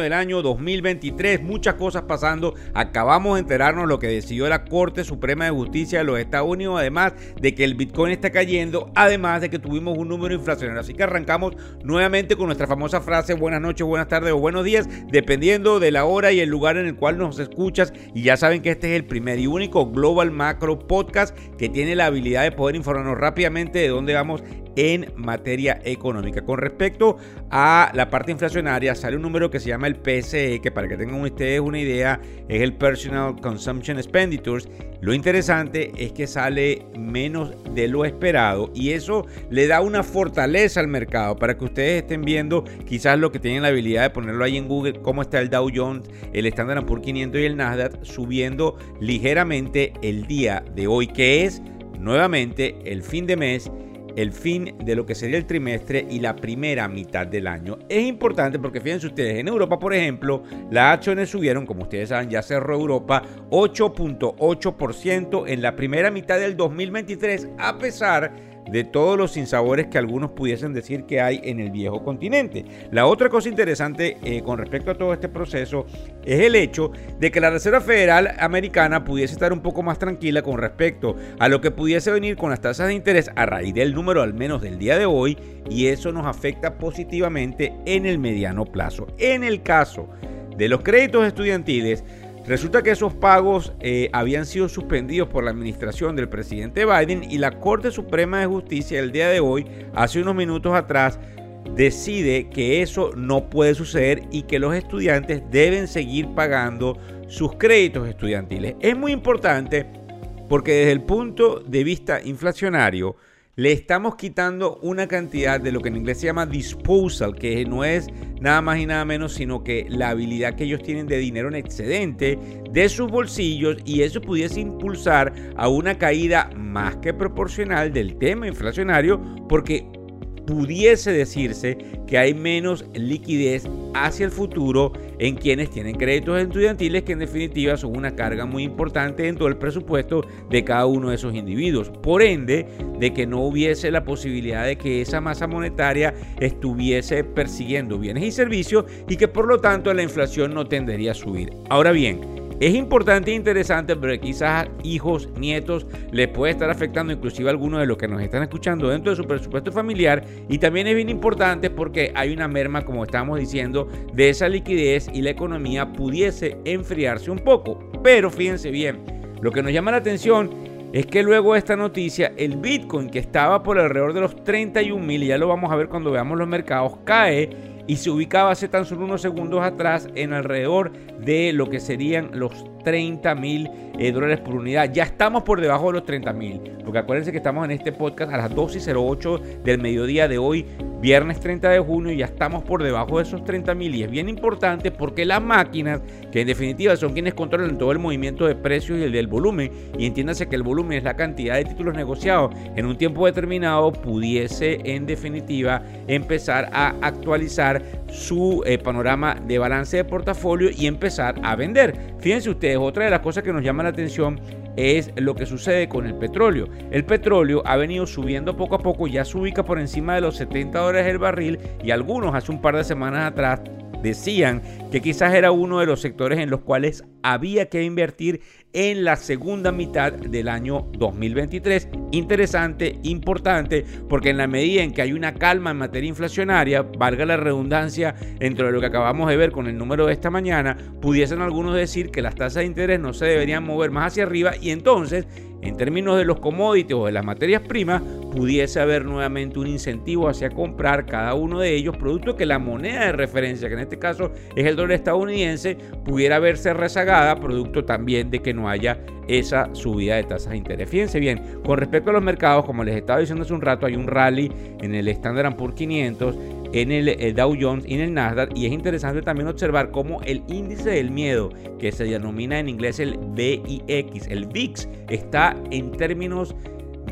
Del año 2023, muchas cosas pasando. Acabamos de enterarnos lo que decidió la Corte Suprema de Justicia de los Estados Unidos, además de que el Bitcoin está cayendo, además de que tuvimos un número inflacionario. Así que arrancamos nuevamente con nuestra famosa frase buenas noches, buenas tardes o buenos días, dependiendo de la hora y el lugar en el cual nos escuchas. Y ya saben que este es el primer y único Global Macro Podcast que tiene la habilidad de poder informarnos rápidamente de dónde vamos en materia económica. Con respecto a la parte inflacionaria, sale un número que se llama el PSE, que para que tengan ustedes una idea, es el Personal Consumption Expenditures. Lo interesante es que sale menos de lo esperado y eso le da una fortaleza al mercado para que ustedes estén viendo quizás lo que tienen la habilidad de ponerlo ahí en Google, cómo está el Dow Jones, el Standard Poor's 500 y el Nasdaq subiendo ligeramente el día de hoy, que es nuevamente el fin de mes el fin de lo que sería el trimestre y la primera mitad del año. Es importante porque fíjense ustedes, en Europa, por ejemplo, las acciones subieron, como ustedes saben, ya cerró Europa 8.8% en la primera mitad del 2023, a pesar de todos los sinsabores que algunos pudiesen decir que hay en el viejo continente. La otra cosa interesante eh, con respecto a todo este proceso es el hecho de que la Reserva Federal Americana pudiese estar un poco más tranquila con respecto a lo que pudiese venir con las tasas de interés a raíz del número al menos del día de hoy y eso nos afecta positivamente en el mediano plazo. En el caso de los créditos estudiantiles, Resulta que esos pagos eh, habían sido suspendidos por la administración del presidente Biden y la Corte Suprema de Justicia el día de hoy, hace unos minutos atrás, decide que eso no puede suceder y que los estudiantes deben seguir pagando sus créditos estudiantiles. Es muy importante porque desde el punto de vista inflacionario, le estamos quitando una cantidad de lo que en inglés se llama disposal, que no es nada más y nada menos, sino que la habilidad que ellos tienen de dinero en excedente de sus bolsillos y eso pudiese impulsar a una caída más que proporcional del tema inflacionario, porque pudiese decirse que hay menos liquidez hacia el futuro en quienes tienen créditos estudiantiles que en definitiva son una carga muy importante dentro del presupuesto de cada uno de esos individuos. Por ende, de que no hubiese la posibilidad de que esa masa monetaria estuviese persiguiendo bienes y servicios y que por lo tanto la inflación no tendería a subir. Ahora bien, es importante e interesante, pero quizás hijos, nietos, les puede estar afectando inclusive a algunos de los que nos están escuchando dentro de su presupuesto familiar. Y también es bien importante porque hay una merma, como estamos diciendo, de esa liquidez y la economía pudiese enfriarse un poco. Pero fíjense bien, lo que nos llama la atención es que luego de esta noticia, el Bitcoin que estaba por alrededor de los 31 mil, ya lo vamos a ver cuando veamos los mercados, cae y se ubicaba hace tan solo unos segundos atrás en alrededor de lo que serían los 30 mil eh, dólares por unidad. Ya estamos por debajo de los 30 mil, porque acuérdense que estamos en este podcast a las 12 y 08 del mediodía de hoy, viernes 30 de junio, ya estamos por debajo de esos 30 mil. Y es bien importante porque las máquinas, que en definitiva son quienes controlan todo el movimiento de precios y el del volumen, y entiéndase que el volumen es la cantidad de títulos negociados en un tiempo determinado, pudiese en definitiva empezar a actualizar su eh, panorama de balance de portafolio y empezar a vender. Fíjense ustedes, otra de las cosas que nos llama la atención es lo que sucede con el petróleo. El petróleo ha venido subiendo poco a poco, ya se ubica por encima de los 70 dólares el barril y algunos hace un par de semanas atrás decían que quizás era uno de los sectores en los cuales había que invertir en la segunda mitad del año 2023. Interesante, importante, porque en la medida en que hay una calma en materia inflacionaria, valga la redundancia entre lo que acabamos de ver con el número de esta mañana, pudiesen algunos decir que las tasas de interés no se deberían mover más hacia arriba y entonces en términos de los commodities o de las materias primas, pudiese haber nuevamente un incentivo hacia comprar cada uno de ellos, producto que la moneda de referencia, que en este caso es el estadounidense, pudiera verse rezagada, producto también de que no haya esa subida de tasas de interés. Fíjense bien, con respecto a los mercados, como les estaba diciendo hace un rato, hay un rally en el Standard Poor's 500 en el, Dow Jones y en el Nasdaq. Y es interesante también observar cómo el índice del miedo, que se denomina en inglés el VIX, el VIX, está en términos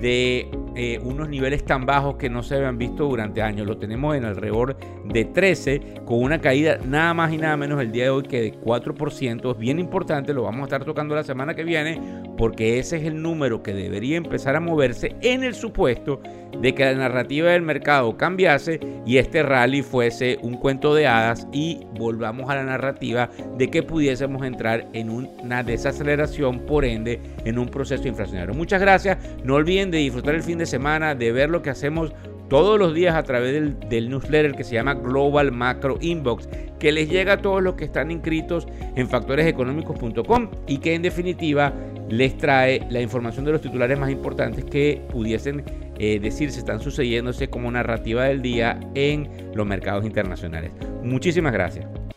de eh, unos niveles tan bajos que no se habían visto durante años. Lo tenemos en alrededor de 13, con una caída nada más y nada menos el día de hoy que de 4%. Es bien importante, lo vamos a estar tocando la semana que viene, porque ese es el número que debería empezar a moverse en el supuesto de que la narrativa del mercado cambiase y este rally fuese un cuento de hadas y volvamos a la narrativa de que pudiésemos entrar en una desaceleración, por ende, en un proceso inflacionario. Muchas gracias. No olviden de disfrutar el fin de semana, de ver lo que hacemos todos los días a través del, newsletter que se llama Global Macro Inbox, que les llega a todos los que están inscritos en factoreseconómicos.com y que en definitiva les trae la información de los titulares más importantes que pudiesen eh, decir se están sucediéndose como narrativa del día en los mercados internacionales. Muchísimas gracias.